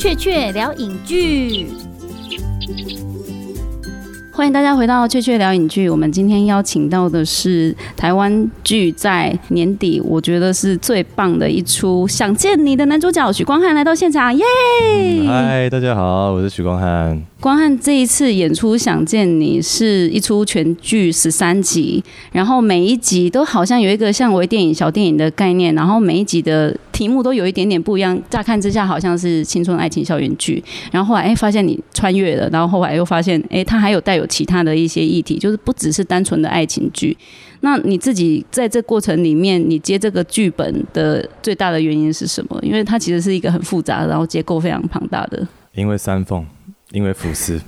雀雀聊影剧。欢迎大家回到雀雀聊影剧。我们今天邀请到的是台湾剧在年底，我觉得是最棒的一出《想见你》的男主角许光汉来到现场，耶！嗨，大家好，我是许光汉。光汉这一次演出《想见你》是一出全剧十三集，然后每一集都好像有一个像微电影、小电影的概念，然后每一集的题目都有一点点不一样。乍看之下好像是青春爱情校园剧，然后后来哎发现你穿越了，然后后来又发现哎它还有带有其他的一些议题，就是不只是单纯的爱情剧。那你自己在这过程里面，你接这个剧本的最大的原因是什么？因为它其实是一个很复杂，然后结构非常庞大的。因为三凤。因为福斯，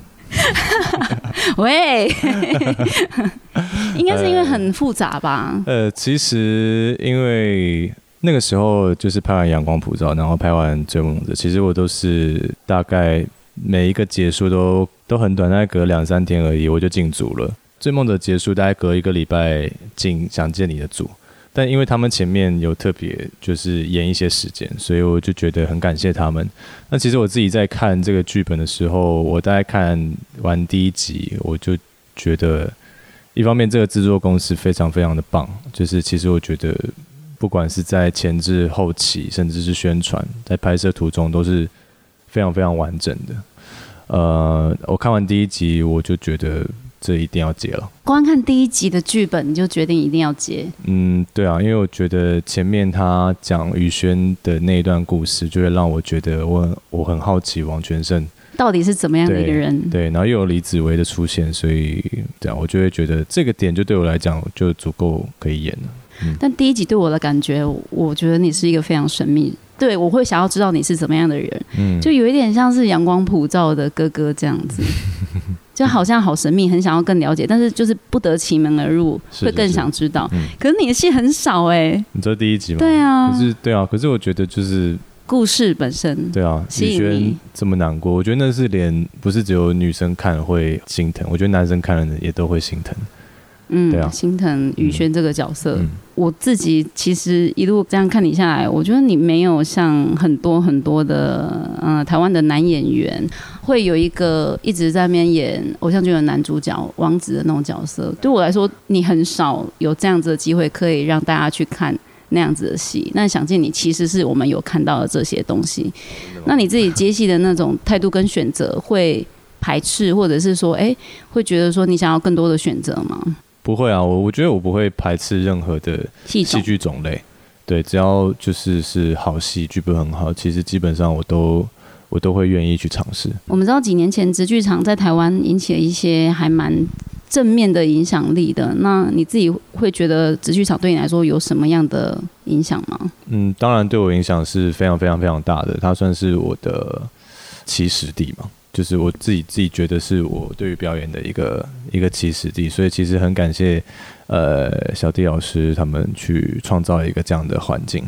喂，应该是因为很复杂吧？呃，其实因为那个时候就是拍完《阳光普照》，然后拍完《追梦者》，其实我都是大概每一个结束都都很短，大概隔两三天而已，我就进组了。《追梦者》结束大概隔一个礼拜进《想见你》的组。但因为他们前面有特别就是延一些时间，所以我就觉得很感谢他们。那其实我自己在看这个剧本的时候，我大概看完第一集，我就觉得一方面这个制作公司非常非常的棒，就是其实我觉得不管是在前置后期，甚至是宣传，在拍摄途中都是非常非常完整的。呃，我看完第一集，我就觉得。这一定要接了。光看第一集的剧本，你就决定一定要接？嗯，对啊，因为我觉得前面他讲宇轩的那一段故事，就会让我觉得我我很好奇王全胜到底是怎么样的一个人。对，然后又有李子维的出现，所以这样我就会觉得这个点就对我来讲就足够可以演了。但第一集对我的感觉，我觉得你是一个非常神秘，对我会想要知道你是怎么样的人，嗯，就有一点像是阳光普照的哥哥这样子。就好像好神秘，很想要更了解，但是就是不得其门而入，会更想知道。可是你的戏很少哎，你这第一集吗？对啊，可是对啊，可是我觉得就是故事本身，对啊，宇轩这么难过，我觉得那是连不是只有女生看会心疼，我觉得男生看了也都会心疼。嗯，对啊，心疼宇轩这个角色。我自己其实一路这样看你下来，我觉得你没有像很多很多的嗯台湾的男演员，会有一个一直在那边演偶像剧的男主角王子的那种角色。对我来说，你很少有这样子的机会可以让大家去看那样子的戏。那想见你，其实是我们有看到的这些东西。那你自己接戏的那种态度跟选择，会排斥，或者是说，哎，会觉得说你想要更多的选择吗？不会啊，我我觉得我不会排斥任何的戏剧种类，对，只要就是是好戏，剧本很好，其实基本上我都我都会愿意去尝试。我们知道几年前直剧场在台湾引起了一些还蛮正面的影响力的，那你自己会觉得直剧场对你来说有什么样的影响吗？嗯，当然对我影响是非常非常非常大的，它算是我的起始地嘛。就是我自己自己觉得是我对于表演的一个一个起始地，所以其实很感谢呃小弟老师他们去创造一个这样的环境。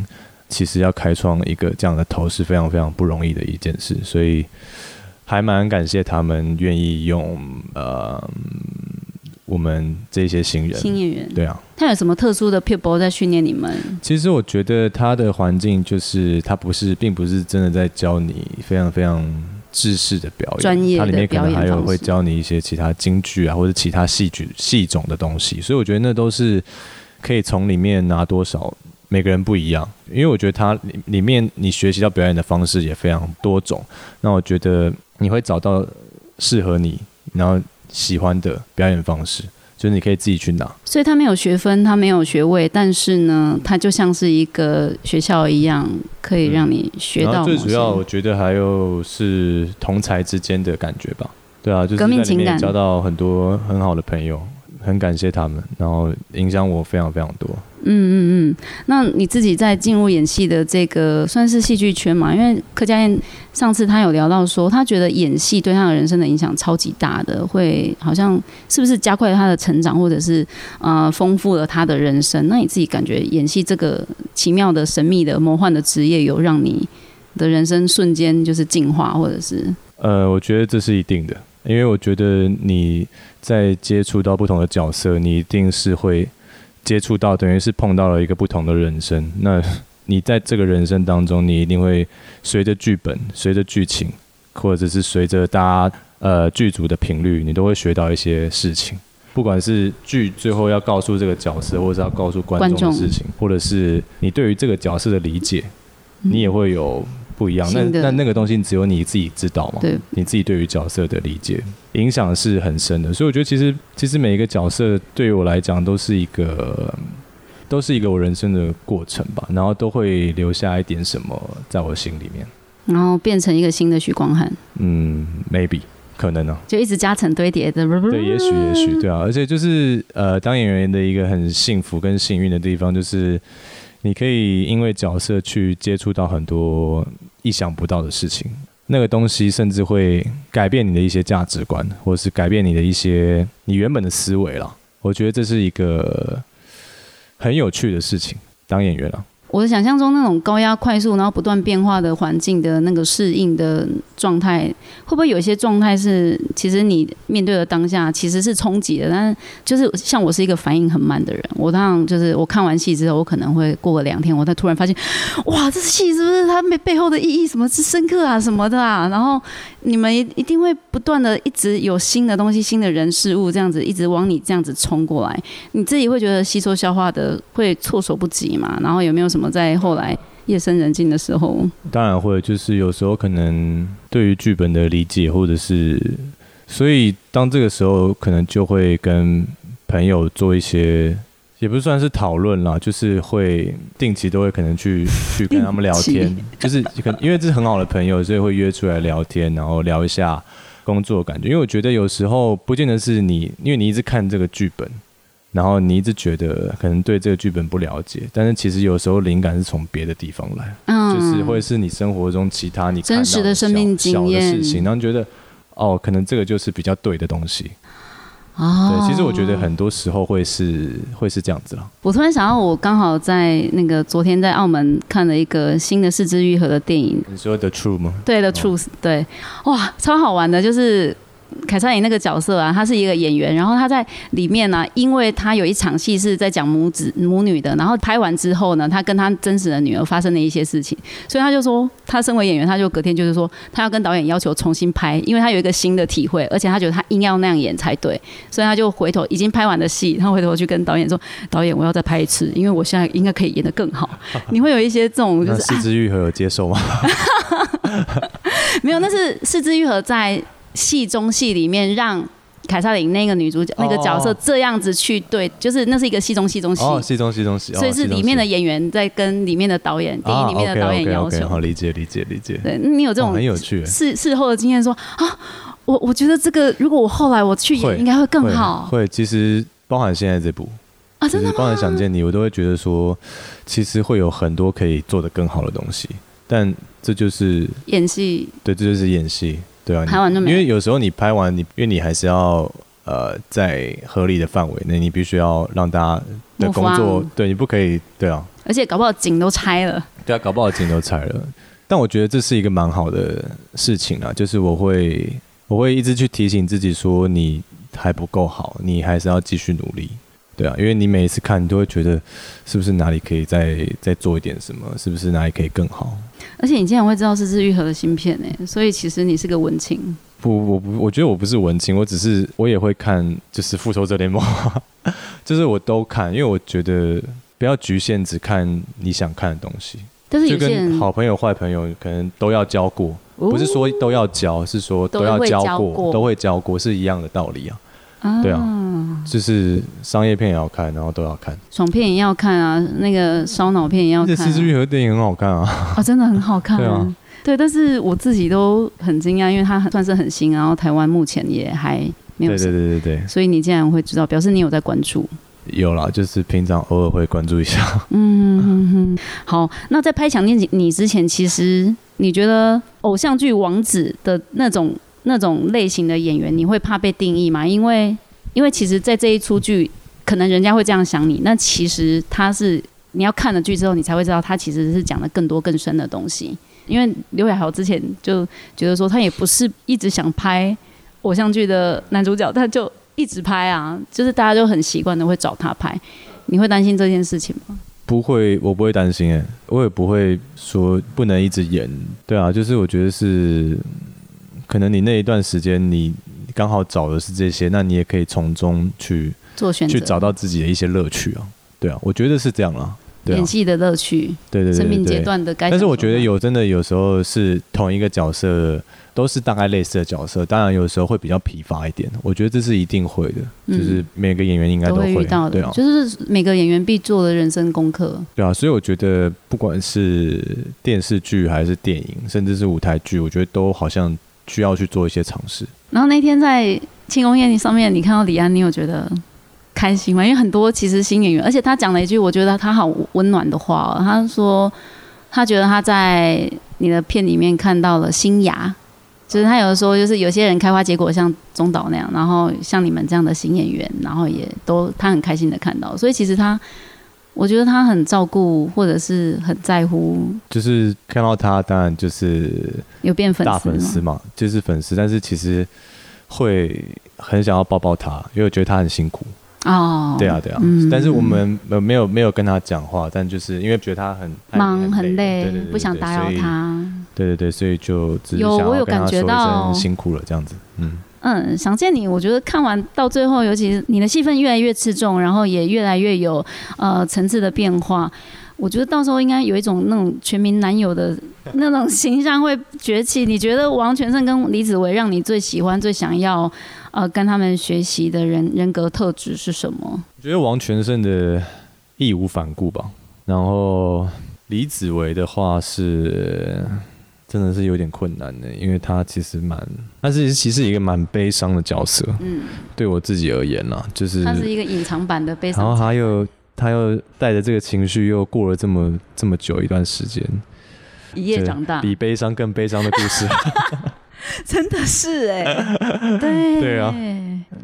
其实要开创一个这样的头是非常非常不容易的一件事，所以还蛮感谢他们愿意用呃我们这些新人新演员。对啊，他有什么特殊的 people 在训练你们？其实我觉得他的环境就是他不是并不是真的在教你非常非常。知识的表演，它里面可能还有会教你一些其他京剧啊，或者其他戏剧戏种的东西，所以我觉得那都是可以从里面拿多少，每个人不一样。因为我觉得它里里面你学习到表演的方式也非常多种，那我觉得你会找到适合你然后喜欢的表演方式。就是你可以自己去拿，所以他没有学分，他没有学位，但是呢，他就像是一个学校一样，可以让你学到。最主要，我觉得还有是同才之间的感觉吧。对啊，就是革命情感，交到很多很好的朋友，很感谢他们，然后影响我非常非常多。嗯嗯嗯，那你自己在进入演戏的这个算是戏剧圈嘛？因为柯佳燕上次他有聊到说，他觉得演戏对他的人生的影响超级大的，会好像是不是加快了他的成长，或者是呃丰富了他的人生？那你自己感觉演戏这个奇妙的、神秘的、魔幻的职业，有让你的人生瞬间就是进化，或者是？呃，我觉得这是一定的，因为我觉得你在接触到不同的角色，你一定是会。接触到等于是碰到了一个不同的人生，那你在这个人生当中，你一定会随着剧本、随着剧情，或者是随着大家呃剧组的频率，你都会学到一些事情。不管是剧最后要告诉这个角色，或者是要告诉观众的事情，或者是你对于这个角色的理解，你也会有不一样。那那那个东西只有你自己知道嘛？对，你自己对于角色的理解影响是很深的。所以我觉得，其实其实每一个角色对于我来讲都是一个，都是一个我人生的过程吧。然后都会留下一点什么在我心里面，然后变成一个新的许光汉。嗯，maybe。可能呢，就一直加成堆叠的。对，也许也许对啊，而且就是呃，当演员的一个很幸福跟幸运的地方，就是你可以因为角色去接触到很多意想不到的事情，那个东西甚至会改变你的一些价值观，或者是改变你的一些你原本的思维了。我觉得这是一个很有趣的事情，当演员啊。我的想象中那种高压、快速，然后不断变化的环境的那个适应的状态，会不会有一些状态是，其实你面对的当下其实是冲击的，但是就是像我是一个反应很慢的人，我当然就是我看完戏之后，我可能会过个两天，我才突然发现，哇，这戏是不是它背背后的意义什么是深刻啊什么的啊？然后你们一定会不断的一直有新的东西、新的人事物这样子一直往你这样子冲过来，你自己会觉得吸收消化的会措手不及嘛？然后有没有什么？在后来夜深人静的时候，当然会，就是有时候可能对于剧本的理解，或者是，所以当这个时候可能就会跟朋友做一些，也不算是讨论啦，就是会定期都会可能去 去跟他们聊天，就是可因为这是很好的朋友，所以会约出来聊天，然后聊一下工作感觉。因为我觉得有时候不见得是你，因为你一直看这个剧本。然后你一直觉得可能对这个剧本不了解，但是其实有时候灵感是从别的地方来，嗯就是会是你生活中其他你真实的生命经验事情，然后觉得哦，可能这个就是比较对的东西。哦，对，其实我觉得很多时候会是会是这样子了。我突然想到，我刚好在那个昨天在澳门看了一个新的四肢愈合的电影，你说 The Truth 吗？对，The Truth，对，哇，超好玩的，就是。凯撒演那个角色啊，他是一个演员，然后他在里面呢，因为他有一场戏是在讲母子母女的，然后拍完之后呢，他跟他真实的女儿发生了一些事情，所以他就说，他身为演员，他就隔天就是说，他要跟导演要求重新拍，因为他有一个新的体会，而且他觉得他硬要那样演才对，所以他就回头已经拍完的戏，他回头去跟导演说，导演我要再拍一次，因为我现在应该可以演得更好。你会有一些这种就是四肢愈合有接受吗？没有，那是四肢愈合在。戏中戏里面让凯撒琳那个女主角那个角色这样子去对，就是那是一个戏中戏中戏，戏中戏中戏，所以是里面的演员在跟里面的导演，电影里面的导演要求。好理解理解理解。对你有这种很有趣事事后的经验，说啊，我我觉得这个如果我后来我去演，应该会更好。会，其实包含现在这部啊，真的包含想见你，我都会觉得说，其实会有很多可以做的更好的东西，但这就是演戏，对，这就是演戏。对啊，拍完就没。因为有时候你拍完，你因为你还是要呃在合理的范围内，你必须要让大家的工作，对你不可以，对啊。而且搞不好景都拆了。对啊，搞不好景都拆了。但我觉得这是一个蛮好的事情啊，就是我会我会一直去提醒自己说，你还不够好，你还是要继续努力。对啊，因为你每一次看，你都会觉得是不是哪里可以再再做一点什么，是不是哪里可以更好。而且你竟然会知道是治愈合的芯片呢？所以其实你是个文青。不，我不，我觉得我不是文青，我只是我也会看，就是复仇者联盟，就是我都看，因为我觉得不要局限只看你想看的东西。但是就跟好朋友、坏朋友可能都要交过，不是说都要交，是说都要交过，都会交过，是一样的道理啊。对啊，就是商业片也要看，然后都要看，爽片也要看啊，那个烧脑片也要看。这《四肢愈合》电影很好看啊，啊，真的很好看。对啊，对，但是我自己都很惊讶，因为它算是很新，然后台湾目前也还没有。对对对对对。所以你竟然会知道，表示你有在关注。有啦，就是平常偶尔会关注一下。嗯哼哼。好，那在拍《想念你》之前，其实你觉得偶像剧王子的那种？那种类型的演员，你会怕被定义吗？因为，因为其实，在这一出剧，可能人家会这样想你。那其实他是你要看了剧之后，你才会知道他其实是讲了更多更深的东西。因为刘亚豪之前就觉得说，他也不是一直想拍偶像剧的男主角，他就一直拍啊，就是大家就很习惯的会找他拍。你会担心这件事情吗？不会，我不会担心哎，我也不会说不能一直演。对啊，就是我觉得是，可能你那一段时间你刚好找的是这些，那你也可以从中去做选择，去找到自己的一些乐趣啊。对啊，我觉得是这样啊。演戏的乐趣，对对对，生命阶段的该。但是我觉得有真的有时候是同一个角色。都是大概类似的角色，当然有时候会比较疲乏一点。我觉得这是一定会的，就是每个演员应该都会遇到的，就是每个演员必做的人生功课。对啊，所以我觉得不管是电视剧还是电影，甚至是舞台剧，我觉得都好像需要去做一些尝试。然后那天在庆功宴上面，你看到李安，你有觉得开心吗？因为很多其实新演员，而且他讲了一句我觉得他好温暖的话，他说他觉得他在你的片里面看到了新芽。就是他有的时候，就是有些人开花结果像中岛那样，然后像你们这样的新演员，然后也都他很开心的看到，所以其实他，我觉得他很照顾或者是很在乎，就是看到他当然就是有变粉丝大粉丝嘛，就是粉丝，但是其实会很想要抱抱他，因为我觉得他很辛苦。哦，对啊，对啊，但是我们呃没有没有跟他讲话，但就是因为觉得他很忙很累，不想打扰他。对对对，所以就有我有感觉到。辛苦了这样子，嗯嗯，想见你，我觉得看完到最后，尤其是你的戏份越来越吃重，然后也越来越有呃层次的变化，我觉得到时候应该有一种那种全民男友的那种形象会崛起。你觉得王全胜跟李子维让你最喜欢、最想要？呃，跟他们学习的人人格特质是什么？我觉得王全胜的义无反顾吧。然后李子维的话是真的是有点困难的，因为他其实蛮，他是其实一个蛮悲伤的角色。嗯，对我自己而言呢，就是他是一个隐藏版的悲伤。然后他又他又带着这个情绪，又过了这么这么久一段时间，一夜长大，比悲伤更悲伤的故事。真的是 哎，对对啊，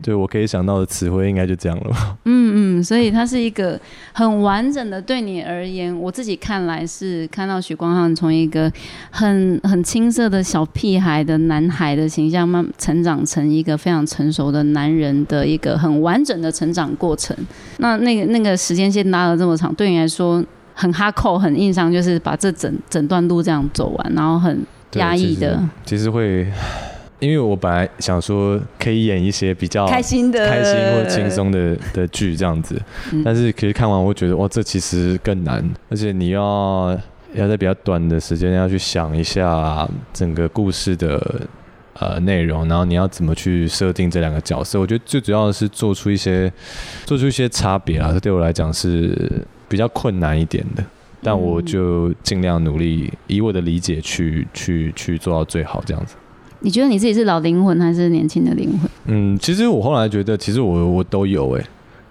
对我可以想到的词汇应该就这样了吧。嗯嗯，所以它是一个很完整的。对你而言，我自己看来是看到许光汉从一个很很青涩的小屁孩的男孩的形象，慢成长成一个非常成熟的男人的一个很完整的成长过程。那那个那个时间线拉了这么长，对你来说很哈扣、很印象，就是把这整整段路这样走完，然后很。压抑的，其实会，因为我本来想说可以演一些比较开心的、开心或轻松的的剧这样子，但是其实看完我觉得哇，这其实更难，而且你要要在比较短的时间要去想一下整个故事的呃内容，然后你要怎么去设定这两个角色，我觉得最主要的是做出一些做出一些差别啊，这对我来讲是比较困难一点的。但我就尽量努力，以我的理解去去去做到最好，这样子。你觉得你自己是老灵魂还是年轻的灵魂？嗯，其实我后来觉得，其实我我都有哎，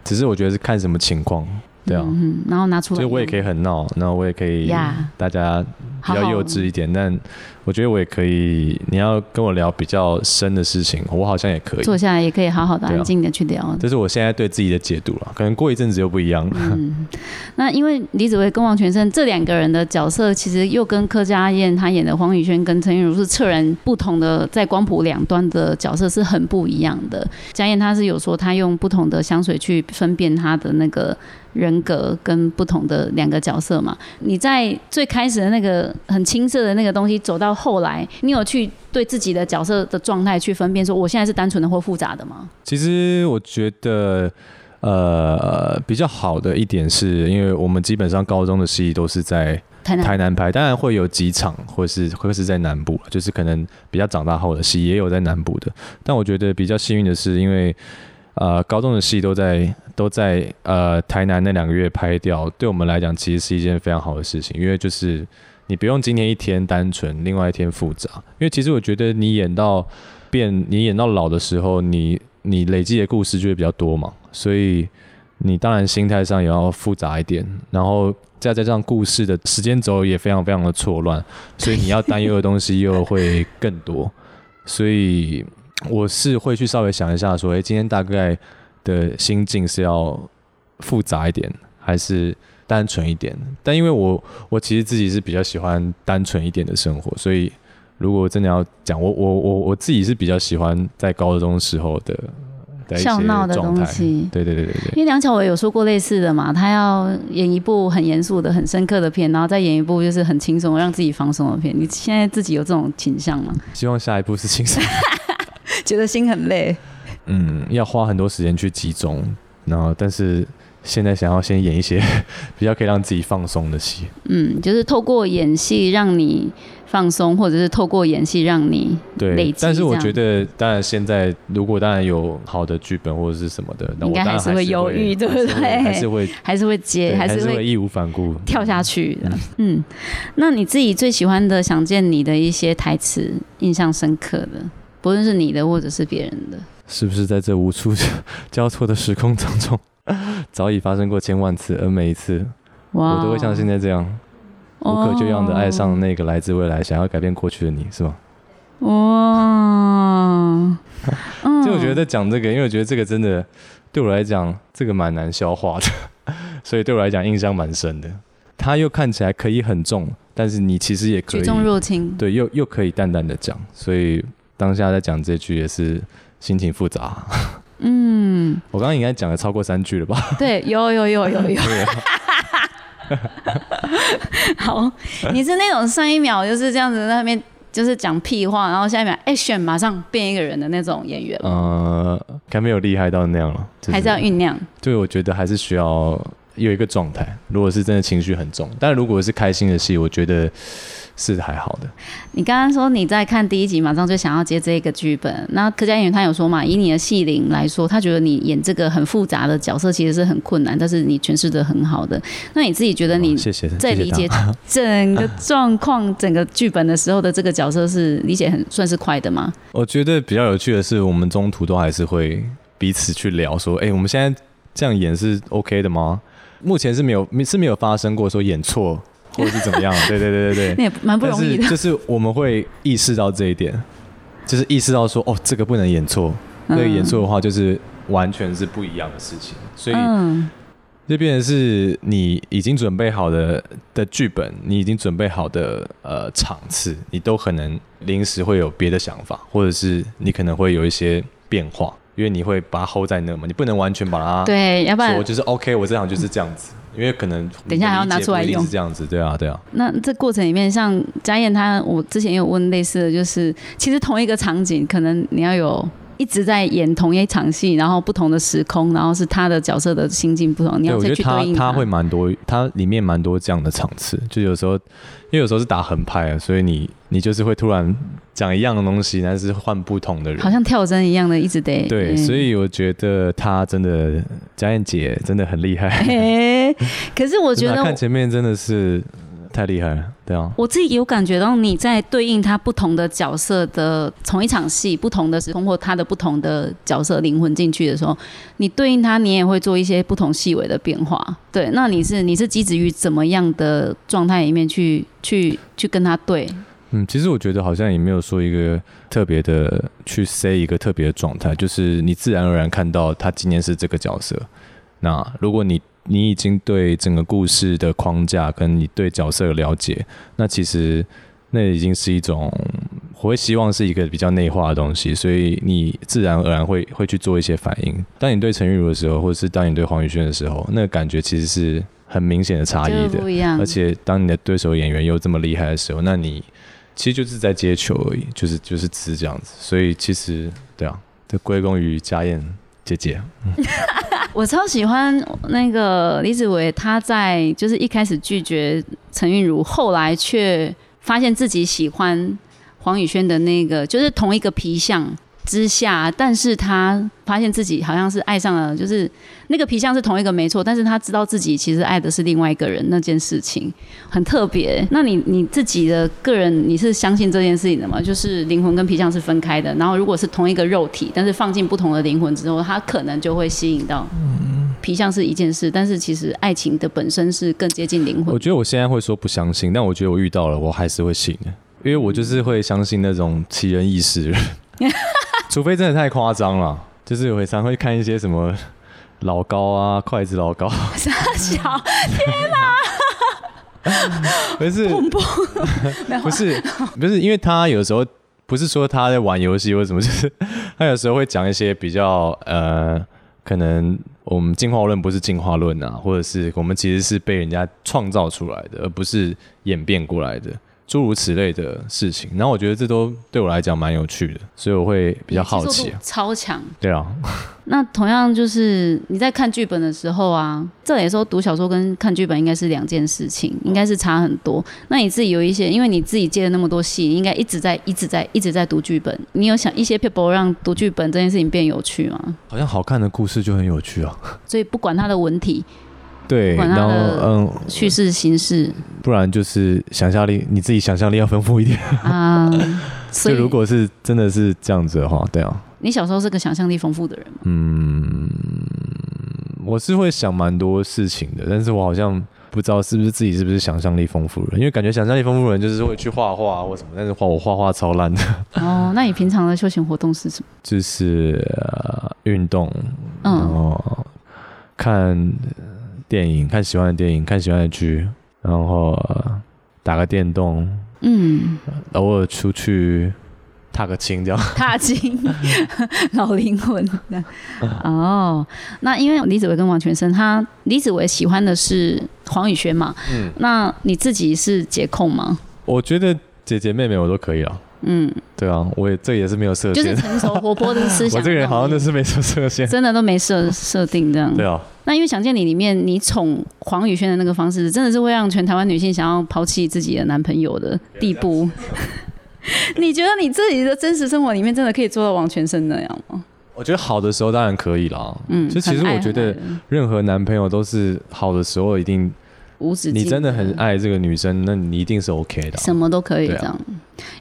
只是我觉得是看什么情况。对啊，然后拿出来，所以我也可以很闹，然后我也可以大家比较幼稚一点，但我觉得我也可以。你要跟我聊比较深的事情，我好像也可以坐下来，也可以好好的、安静的去聊。这是我现在对自己的解读了，可能过一阵子又不一样了。嗯，那因为李子维跟王全胜这两个人的角色，其实又跟柯佳燕他演的黄宇轩跟陈韵如是彻然不同的，在光谱两端的角色是很不一样的。佳燕她是有说，她用不同的香水去分辨她的那个。人格跟不同的两个角色嘛，你在最开始的那个很青涩的那个东西，走到后来，你有去对自己的角色的状态去分辨，说我现在是单纯的或复杂的吗？其实我觉得，呃，比较好的一点是，因为我们基本上高中的戏都是在台南拍，当然会有几场或是会是在南部，就是可能比较长大后的戏也有在南部的，但我觉得比较幸运的是，因为。呃，高中的戏都在都在呃台南那两个月拍掉，对我们来讲其实是一件非常好的事情，因为就是你不用今天一天单纯，另外一天复杂。因为其实我觉得你演到变，你演到老的时候，你你累积的故事就会比较多嘛，所以你当然心态上也要复杂一点，然后再加上故事的时间轴也非常非常的错乱，所以你要担忧的东西又会更多，所以。我是会去稍微想一下，说，哎，今天大概的心境是要复杂一点，还是单纯一点？但因为我我其实自己是比较喜欢单纯一点的生活，所以如果真的要讲，我我我我自己是比较喜欢在高中时候的笑闹的东西对对对对对。因为梁朝伟有说过类似的嘛，他要演一部很严肃的、很深刻的片，然后再演一部就是很轻松、让自己放松的片。你现在自己有这种倾向吗？希望下一步是轻松。觉得心很累？嗯，要花很多时间去集中，然后但是现在想要先演一些 比较可以让自己放松的戏。嗯，就是透过演戏让你放松，或者是透过演戏让你累对但是我觉得，当然现在如果当然有好的剧本或者是什么的，那我应该还是会犹豫对不对 还是会还是会接，对还还是会会义无反顾跳下去的。嗯，那你自己最喜欢的《想见你》的一些台词，印象深刻的，不论是你的或者是别人的。是不是在这无处交错的时空当中，早已发生过千万次，而每一次哇我都会像现在这样无可救药的爱上那个来自未来、想要改变过去的你，是吗？哇，嗯，就我觉得讲这个，因为我觉得这个真的对我来讲，这个蛮难消化的，所以对我来讲印象蛮深的。它又看起来可以很重，但是你其实也可以举重若轻。对，又又可以淡淡的讲，所以当下在讲这句也是心情复杂。嗯，我刚刚应该讲了超过三句了吧？对，有有有有有。对，好，你是那种上一秒就是这样子在那边就是讲屁话，然后下一秒 action 马上变一个人的那种演员吗？呃，还没有厉害到那样了，就还是要酝酿。对，我觉得还是需要有一个状态。如果是真的情绪很重，但如果是开心的戏，我觉得是还好的。你刚刚说你在看第一集，马上就想要接这个剧本。那柯佳演员他有说嘛，以你的戏龄来说，他觉得你演这个很复杂的角色其实是很困难，但是你诠释的很好的。那你自己觉得你在理解整个状况、整个剧本的时候的这个角色是理解很算是快的吗？我觉得比较有趣的是，我们中途都还是会彼此去聊说，哎、我们现在这样演是 OK 的吗？目前是没有是没有发生过说演错或者是怎么样，对对对对对。那也蛮不容易的。就是我们会意识到这一点，就是意识到说，哦，这个不能演错，那个演错的话就是完全是不一样的事情，所以嗯，这变成是你已经准备好的的剧本，你已经准备好的呃场次，你都可能临时会有别的想法，或者是你可能会有一些变化，因为你会把它 hold 在那嘛，你不能完全把它对，要不然我就是 OK，我这场就是这样子，因为可能等一下还要拿出来用。是这样子，对啊，对啊，那这过程里面，像嘉燕她，我之前也有问类似的，就是其实同一个场景，可能你要有一直在演同一场戏，然后不同的时空，然后是他的角色的心境不同，你对，要再我觉得他去对应他。会蛮多，他里面蛮多这样的场次，就有时候，因为有时候是打横拍啊，所以你你就是会突然讲一样的东西，但是换不同的人，好像跳针一样的，一直得对，嗯。所以我觉得他真的佳燕姐真的很厉害，嘿可是我觉得看前面真的是太厉害了，对啊，我自己有感觉到你在对应他不同的角色的同一场戏、不同的时空或他的不同的角色灵魂进去的时候，你对应他，你也会做一些不同细微的变化。对，那你是你是基于怎么样的状态里面去去去跟他对？嗯，其实我觉得好像也没有说一个特别的去 say 一个特别的状态，就是你自然而然看到他今天是这个角色。那如果你你已经对整个故事的框架跟你对角色的了解，那其实那已经是一种我会希望是一个比较内化的东西，所以你自然而然会会去做一些反应。当你对陈玉茹的时候，或者是当你对黄宇轩的时候，那个感觉其实是很明显的差异的。而。且当你的对手演员又这么厉害的时候，那你其实就是在接球而已，就是就是只是这样子。所以其实对啊，这归功于家燕姐姐。我超喜欢那个李子维，他在就是一开始拒绝陈韵如，后来却发现自己喜欢黄宇轩的那个，就是同一个皮相之下，但是他发现自己好像是爱上了，就是那个皮相是同一个没错，但是他知道自己其实爱的是另外一个人，那件事情很特别。那你你自己的个人，你是相信这件事情的吗？就是灵魂跟皮相是分开的，然后如果是同一个肉体，但是放进不同的灵魂之后，它可能就会吸引到。皮相是一件事，但是其实爱情的本身是更接近灵魂我。觉得我现在会说不相信，但我觉得我遇到了，我还是会信的，因为我就是会相信那种奇人异事人，除非真的太夸张了。就是我常会看一些什么老高啊、筷子老高，傻小，不是 没有不是不是，因为他有时候不是说他在玩游戏或什么，就是 他有时候会讲一些比较呃，可能我们进化论不是进化论啊，或者是我们其实是被人家创造出来的，而不是演变过来的。诸如此类的事情，然后我觉得这都对我来讲蛮有趣的，所以我会比较好奇。啊超强。对啊。那同样就是你在看剧本的时候啊，这里说读小说跟看剧本应该是两件事情，应该是差很多。那你自己有一些，因为你自己接了那么多戏，应该一直在、一直在、一直在读剧本。你有想一些 people 让读剧本这件事情变有趣吗？好像好看的故事就很有趣啊。所以不管它的文体。对，然后嗯，叙事形式，不然就是想象力，你自己想象力要丰富一点啊。所以如果是真的是这样子的话，对啊。你小时候是个想象力丰富的人吗？嗯，我是会想蛮多事情的，但是我好像不知道是不是自己是不是想象力丰富人，因为感觉想象力丰富的人就是会去画画或什么，但是画我画画超烂的。哦，那你平常的休闲活动是什么？就是运动，然后看。电影看喜欢的电影，看喜欢的剧，然后打个电动，嗯，偶尔出去踏个青，这样踏青，老灵魂哦，那因为李子维跟王全生，他李子维喜欢的是黄宇轩嘛，嗯，那你自己是解控吗？我觉得姐姐妹妹我都可以啊。嗯，对啊，我也这也是没有设限，就是成熟活泼的思想。我这个人好像就是没设设限，真的都没设设定这样。对啊，那因为《想见你》里面你宠黄宇轩的那个方式，真的是会让全台湾女性想要抛弃自己的男朋友的地步。你觉得你自己的真实生活里面真的可以做到王全胜那样吗？我觉得好的时候当然可以啦。嗯，就其实我觉得任何男朋友都是好的时候一定。无止你真的很爱这个女生，那你一定是 OK 的，什么都可以这样。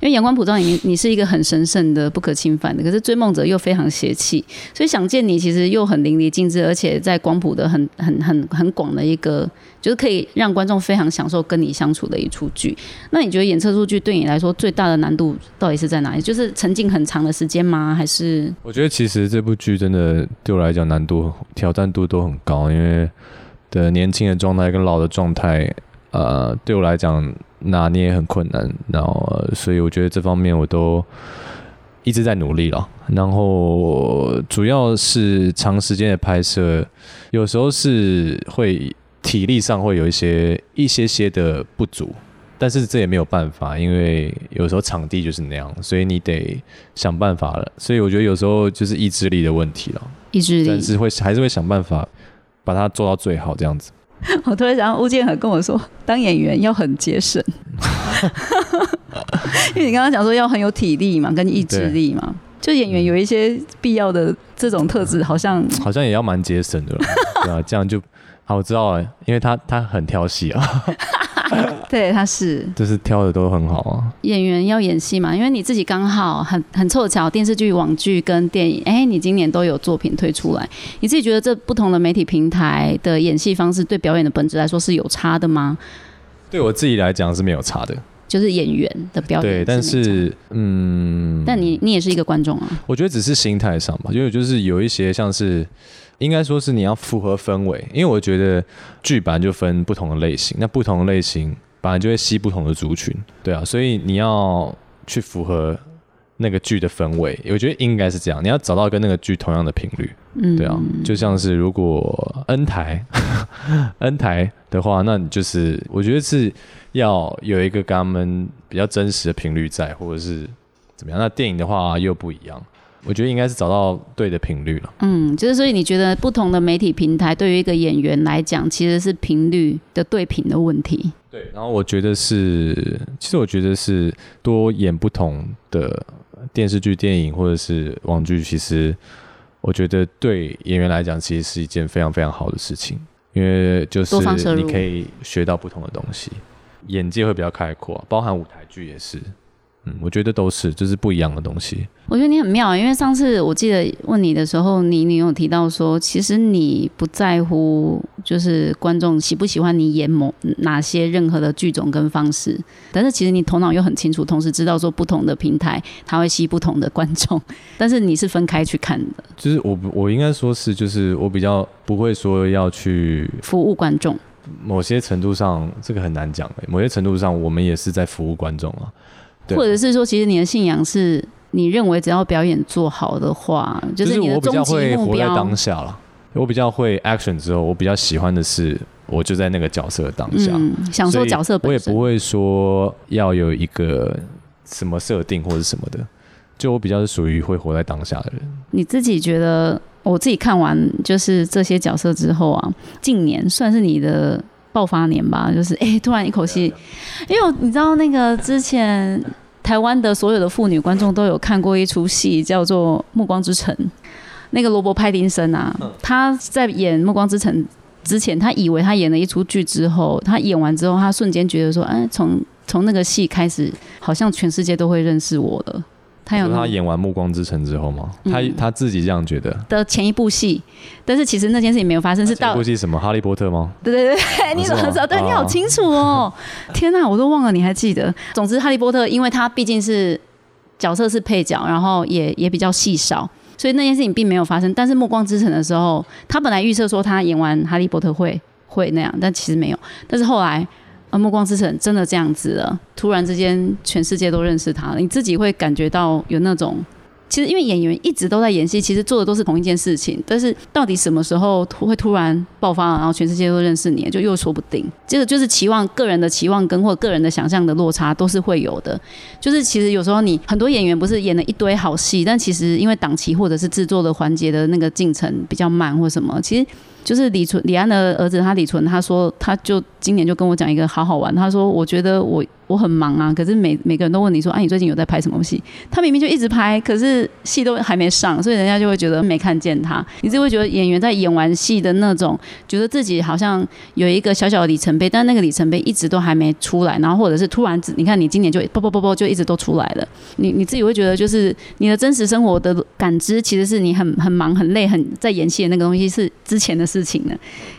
因为阳光普照里面，你是一个很神圣的、不可侵犯的，可是追梦者又非常邪气，所以想见你其实又很淋漓尽致，而且在光谱的很、很、很、很广的一个，就是可以让观众非常享受跟你相处的一出剧。那你觉得演这出剧对你来说最大的难度到底是在哪里？就是沉浸很长的时间吗？还是？我觉得其实这部剧真的对我来讲难度、挑战度都很高，因为。的年轻的状态跟老的状态，呃，对我来讲拿捏很困难，然后所以我觉得这方面我都一直在努力了。然后主要是长时间的拍摄，有时候是会体力上会有一些一些些的不足，但是这也没有办法，因为有时候场地就是那样，所以你得想办法了。所以我觉得有时候就是意志力的问题了，意志力，但是会还是会想办法。把它做到最好，这样子。我突然想到，吴建和跟我说，当演员要很节省，因为你刚刚讲说要很有体力嘛，跟意志力嘛，就演员有一些必要的这种特质，好像好像也要蛮节省的，对啊，这样就好，我知道了，因为他他很挑戏啊。对，他是，就是挑的都很好啊。演员要演戏嘛，因为你自己刚好很很凑巧，电视剧、网剧跟电影，哎，你今年都有作品推出来。你自己觉得这不同的媒体平台的演戏方式，对表演的本质来说是有差的吗？对我自己来讲是没有差的，就是演员的表演。对，但是嗯，但你你也是一个观众啊。我觉得只是心态上吧，因为就是有一些像是。应该说是你要符合氛围，因为我觉得剧本就分不同的类型，那不同的类型本来就会吸不同的族群，对啊，所以你要去符合那个剧的氛围，我觉得应该是这样，你要找到跟那个剧同样的频率，嗯，对啊，就像是如果 N 台 N 台的话，那你就是我觉得是要有一个跟他们比较真实的频率在，或者是怎么样，那电影的话又不一样。我觉得应该是找到对的频率了。嗯，就是所以你觉得不同的媒体平台对于一个演员来讲，其实是频率的对频的问题。对，然后我觉得是，其实我觉得是多演不同的电视剧、电影或者是网剧，其实我觉得对演员来讲，其实是一件非常非常好的事情，因为就是你可以学到不同的东西，眼界会比较开阔，包含舞台剧也是。嗯，我觉得都是，就是不一样的东西。我觉得你很妙，因为上次我记得问你的时候，你你有提到说，其实你不在乎就是观众喜不喜欢你演某哪些任何的剧种跟方式，但是其实你头脑又很清楚，同时知道说不同的平台它会吸不同的观众，但是你是分开去看的。就是我我应该说是，就是我比较不会说要去服务观众。某些程度上，这个很难讲诶。某些程度上，我们也是在服务观众啊。或者是说，其实你的信仰是你认为只要表演做好的话，就是你的终极目标。当下了，我比较会 action 之后，我比较喜欢的是，我就在那个角色当下，享受角色本身。我也不会说要有一个什么设定或者什么的，就我比较是属于会活在当下的人。你自己觉得？我自己看完就是这些角色之后啊，近年算是你的爆发年吧。就是哎，突然一口气，因为你知道那个之前台湾的所有的妇女观众都有看过一出戏，叫做《暮光之城》。那个罗伯·派丁森啊，他在演《暮光之城》之前，他以为他演了一出剧之后，他演完之后，他瞬间觉得说，哎，从从那个戏开始，好像全世界都会认识我了。他有他演完《暮光之城》之后吗？他他自己这样觉得的前一部戏，但是其实那件事情没有发生，是到部戏什么《哈利波特》吗？对对对，你怎么知道？对你好清楚哦！天哪，我都忘了，你还记得？总之，《哈利波特》因为他毕竟是角色是配角，然后也也比较细少，所以那件事情并没有发生。但是《暮光之城》的时候，他本来预测说他演完《哈利波特》会会那样，但其实没有。但是后来。啊，暮光之城真的这样子了，突然之间全世界都认识他了，你自己会感觉到有那种。其实，因为演员一直都在演戏，其实做的都是同一件事情。但是，到底什么时候会突然爆发，然后全世界都认识你，就又说不定。这个就是期望个人的期望跟或个人的想象的落差都是会有的。就是其实有时候你很多演员不是演了一堆好戏，但其实因为档期或者是制作的环节的那个进程比较慢或什么，其实。就是李纯李安的儿子，他李纯，他说他就今年就跟我讲一个好好玩。他说我觉得我我很忙啊，可是每每个人都问你说，哎，你最近有在拍什么戏？他明明就一直拍，可是戏都还没上，所以人家就会觉得没看见他。你就会觉得演员在演完戏的那种，觉得自己好像有一个小小的里程碑，但那个里程碑一直都还没出来，然后或者是突然，你看你今年就啵啵啵啵就一直都出来了。你你自己会觉得，就是你的真实生活的感知，其实是你很很忙很累很在演戏的那个东西是之前的事。事情呢？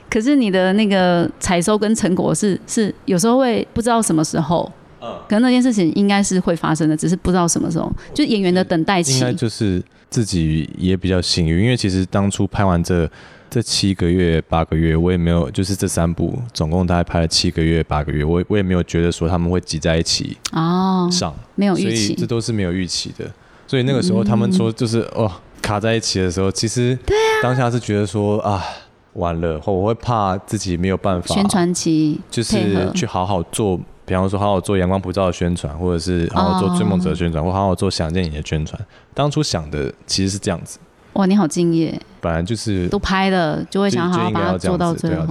可是你的那个采收跟成果是是有时候会不知道什么时候，嗯，可能那件事情应该是会发生的，只是不知道什么时候。就演员的等待期，应该就是自己也比较幸运，因为其实当初拍完这这七个月八个月，我也没有就是这三部总共大概拍了七个月八个月，我我也没有觉得说他们会挤在一起哦上，没有预期，这都是没有预期的。所以那个时候他们说就是哦卡在一起的时候，其实对啊，当下是觉得说啊。完了，或我会怕自己没有办法宣传期，就是去好好做，比方说好好做阳光普照的宣传，或者是好好做追梦者的宣传，或好好做想见你的宣传。当初想的其实是这样子。哇，你好敬业！本来就是都拍了，就会想好好把它做到最后。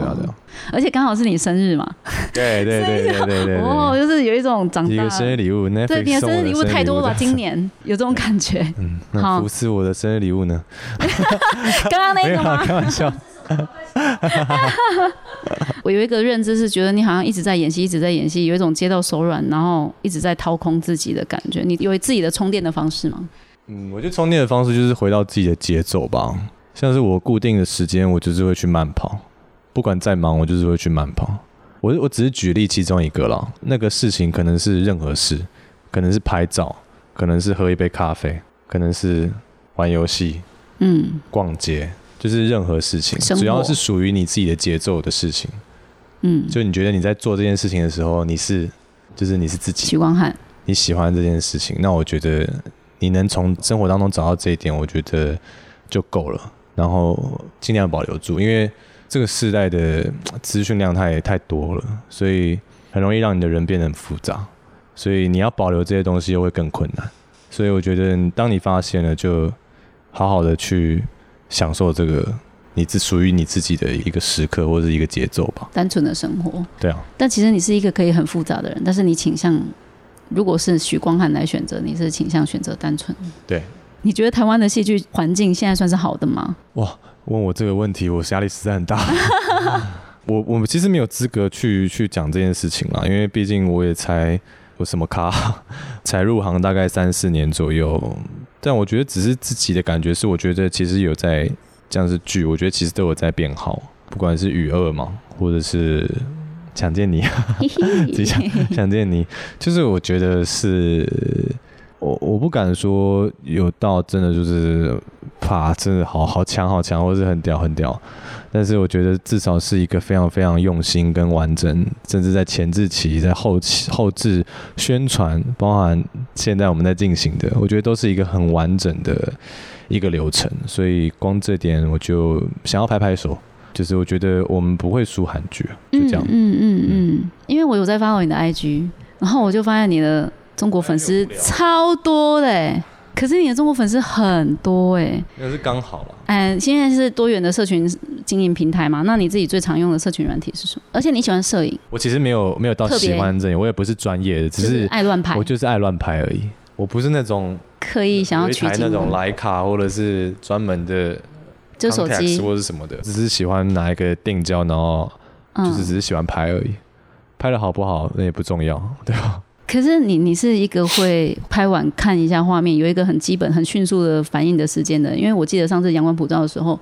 而且刚好是你生日嘛。对对 对对对对。哦，就是有一种长大。一个生日礼物，对，你的生日礼物太多了，今年有这种感觉。嗯，那不是我的生日礼物呢？刚刚那个吗？开玩笑。我有一个认知是觉得你好像一直在演戏，一直在演戏，有一种接到手软，然后一直在掏空自己的感觉。你有自己的充电的方式吗？嗯，我觉得充电的方式就是回到自己的节奏吧。像是我固定的时间，我就是会去慢跑，不管再忙，我就是会去慢跑。我我只是举例其中一个了，那个事情可能是任何事，可能是拍照，可能是喝一杯咖啡，可能是玩游戏，嗯，逛街。就是任何事情，只要是属于你自己的节奏的事情，嗯，就你觉得你在做这件事情的时候，你是，就是你是自己，许光汉，你喜欢这件事情，那我觉得你能从生活当中找到这一点，我觉得就够了。然后尽量保留住，因为这个时代的资讯量太太多了，所以很容易让你的人变得很复杂，所以你要保留这些东西又会更困难。所以我觉得，当你发现了，就好好的去。享受这个你自属于你自己的一个时刻或者一个节奏吧，单纯的生活。对啊，但其实你是一个可以很复杂的人，但是你倾向，如果是许光汉来选择，你是倾向选择单纯。对，你觉得台湾的戏剧环境现在算是好的吗？哇，问我这个问题，我压力实在很大。我我们其实没有资格去去讲这件事情啦，因为毕竟我也才有什么咖，才入行大概三四年左右。但我觉得只是自己的感觉是，我觉得其实有在这样子剧，我觉得其实都有在变好，不管是雨二嘛，或者是 想见你，想想见你，就是我觉得是我我不敢说有到真的就是啪，真的好好强好强，或是很屌很屌。但是我觉得至少是一个非常非常用心跟完整，甚至在前置期、在后期后置宣传，包含现在我们在进行的，我觉得都是一个很完整的一个流程。所以光这点我就想要拍拍手，就是我觉得我们不会输韩剧，就这样。嗯嗯嗯，因为我有在发 w 你的 IG，然后我就发现你的中国粉丝超多的。可是你的中国粉丝很多哎，那是刚好了。嗯，现在是多元的社群经营平台嘛？那你自己最常用的社群软体是什么？而且你喜欢摄影？我其实没有没有到喜欢这，我也不是专业的，只是爱乱拍。我就是爱乱拍而已，我不是那种刻意想要取景那种徕卡或者是专门的就手机或者什么的，只是喜欢拿一个定焦，然后就是只是喜欢拍而已。拍的好不好那也不重要，对吧？可是你你是一个会拍完看一下画面，有一个很基本、很迅速的反应的时间的。因为我记得上次阳光普照的时候，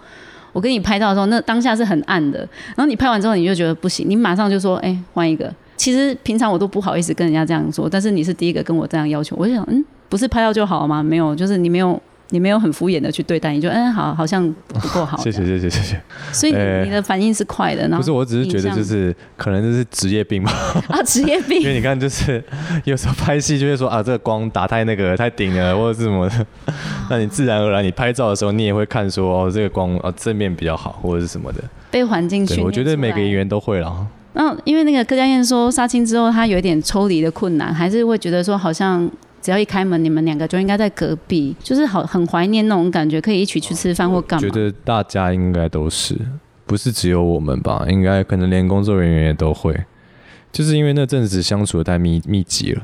我跟你拍照的时候，那当下是很暗的。然后你拍完之后，你就觉得不行，你马上就说：“哎，换一个。”其实平常我都不好意思跟人家这样说，但是你是第一个跟我这样要求，我就想，嗯，不是拍照就好了吗？没有，就是你没有。你没有很敷衍的去对待，你就嗯好，好像不够好。谢谢谢谢谢谢。所以你的反应是快的，不是？我只是觉得就是可能就是职业病吧。啊，职业病。因为你看，就是有时候拍戏就会说啊，这个光打太那个太顶了，或者是什么的。那你自然而然你拍照的时候，你也会看说哦，这个光啊正面比较好，或者是什么的。被环境去我觉得每个演员都会了。那因为那个柯佳燕说杀青之后，她有一点抽离的困难，还是会觉得说好像。只要一开门，你们两个就应该在隔壁，就是好很怀念那种感觉，可以一起去吃饭或干嘛。觉得大家应该都是，不是只有我们吧？应该可能连工作人员也都会，就是因为那阵子相处的太密密集了，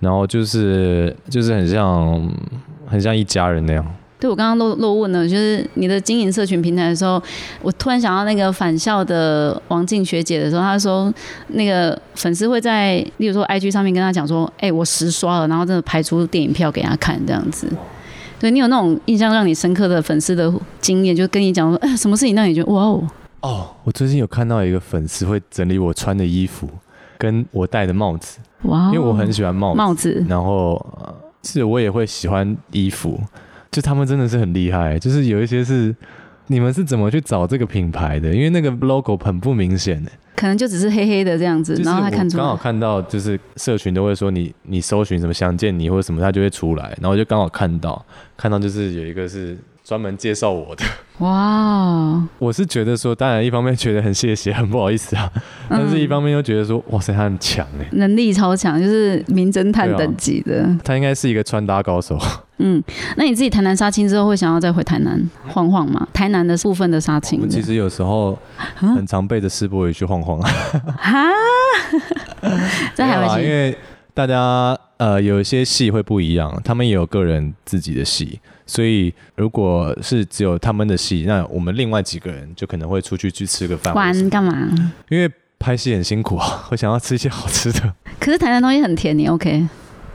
然后就是就是很像很像一家人那样。对，我刚刚漏漏问了，就是你的经营社群平台的时候，我突然想到那个返校的王静学姐的时候，她说那个粉丝会在，例如说 IG 上面跟她讲说，哎，我实刷了，然后真的排出电影票给她看这样子。对你有那种印象让你深刻的粉丝的经验，就跟你讲说，哎，什么事情让你觉得哇哦？哦，我最近有看到一个粉丝会整理我穿的衣服，跟我戴的帽子，哇，因为我很喜欢帽子，帽子，然后是我也会喜欢衣服。就他们真的是很厉害，就是有一些是你们是怎么去找这个品牌的？因为那个 logo 很不明显的，可能就只是黑黑的这样子，然后他看出刚好看到就是社群都会说你你搜寻什么想见你或者什么，他就会出来，然后就刚好看到看到就是有一个是。专门介绍我的哇！我是觉得说，当然一方面觉得很谢谢，很不好意思啊，但是一方面又觉得说，哇塞，他很强哎，能力超强，就是名侦探等级的。他应该是一个穿搭高手。嗯，那你自己台南杀青之后，会想要再回台南晃晃吗？台南的部分的杀青，其实有时候很常背着世博也去晃晃啊。哈，在海外，因为大家呃有一些戏会不一样，他们也有个人自己的戏。所以，如果是只有他们的戏，那我们另外几个人就可能会出去去吃个饭。玩干嘛？因为拍戏很辛苦啊，会想要吃一些好吃的。可是台南东西很甜，你 OK？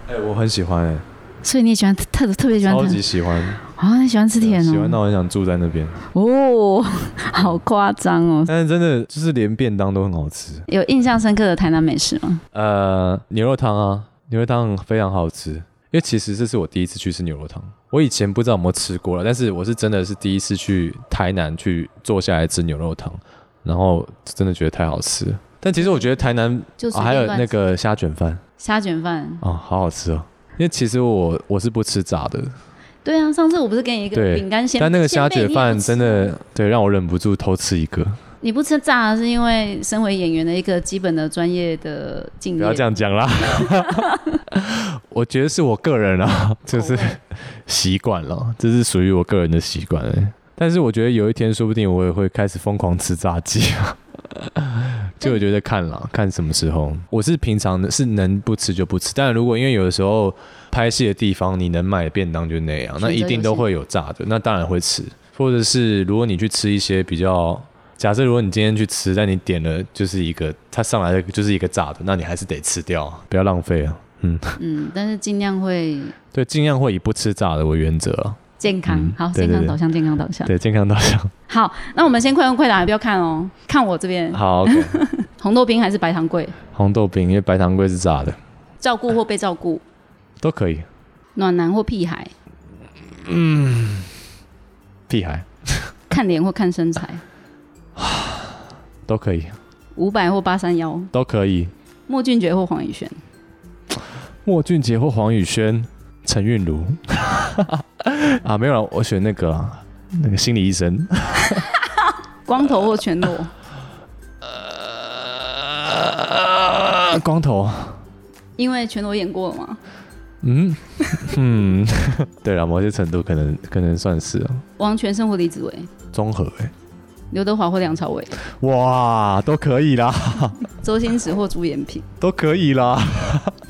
哎，我很喜欢哎。所以你也喜欢特特别喜欢？超级喜欢。啊，你喜欢吃甜哦？喜欢到很想住在那边。哦，好夸张哦！但是真的就是连便当都很好吃。有印象深刻的台南美食吗？呃，牛肉汤啊，牛肉汤非常好吃。因为其实这是我第一次去吃牛肉汤，我以前不知道有没有吃过了，但是我是真的是第一次去台南去坐下来吃牛肉汤，然后真的觉得太好吃了。但其实我觉得台南还有那个虾卷饭，虾卷饭哦，好好吃哦。因为其实我我是不吃炸的。对啊，上次我不是给你一个饼干先，但那个虾卷饭真的对让我忍不住偷吃一个。你不吃炸是因为身为演员的一个基本的专业的敬业。不要这样讲啦，我觉得是我个人啊，就是习惯了，这是属于我个人的习惯。但是我觉得有一天说不定我也会开始疯狂吃炸鸡啊，就我觉得看了看什么时候。我是平常是能不吃就不吃，但如果因为有的时候拍戏的地方你能买便当就那样，那一定都会有炸的，那当然会吃。或者是如果你去吃一些比较。假设如果你今天去吃，但你点了就是一个，它上来的就是一个炸的，那你还是得吃掉，不要浪费啊。嗯嗯，但是尽量会对，尽量会以不吃炸的为原则。健康好，健康导向，健康导向，对，健康导向。好，那我们先快问快答，不要看哦，看我这边。好，红豆冰还是白糖桂？红豆冰，因为白糖桂是炸的。照顾或被照顾都可以。暖男或屁孩？嗯，屁孩。看脸或看身材？都可以。五百或八三幺？都可以。莫俊杰或黄宇轩？莫俊杰或黄宇轩？陈韵如？啊，没有了，我选那个那个心理医生。光头或全裸？呃，光头。因为全裸演过了吗？嗯嗯，对了，某些程度可能可能算是哦。王全胜或李子维？综合哎。刘德华或梁朝伟？哇，都可以啦。周星驰或朱延平？都可以啦。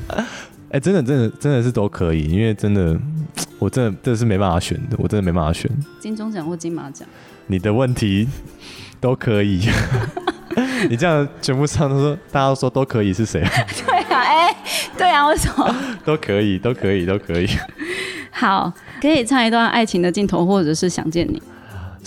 哎，真的真的真的是都可以，因为真的，我真的真的是没办法选的，我真的没办法选。金钟奖或金马奖？你的问题都可以。你这样全部唱都说，大家都说都可以是谁？对啊，哎，对啊，为什么？都可以，都可以，都可以。好，可以唱一段爱情的镜头，或者是想见你。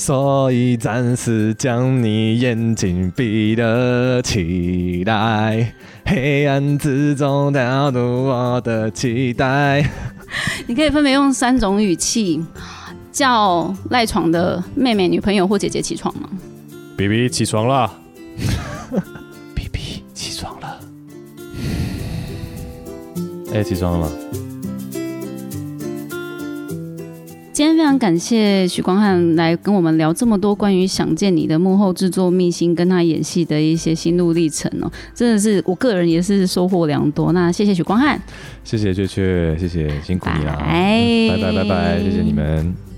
所以暂时将你眼睛闭了起来，黑暗之中调度我的期待。你可以分别用三种语气叫赖床的妹妹、女朋友或姐姐起床吗？B B 起床了。B B 起床了。哎，起床了吗？今天非常感谢许光汉来跟我们聊这么多关于《想见你》的幕后制作秘辛，跟他演戏的一些心路历程哦，真的是我个人也是收获良多。那谢谢许光汉，谢谢雀雀，谢谢辛苦你了，拜拜拜拜，谢谢你们。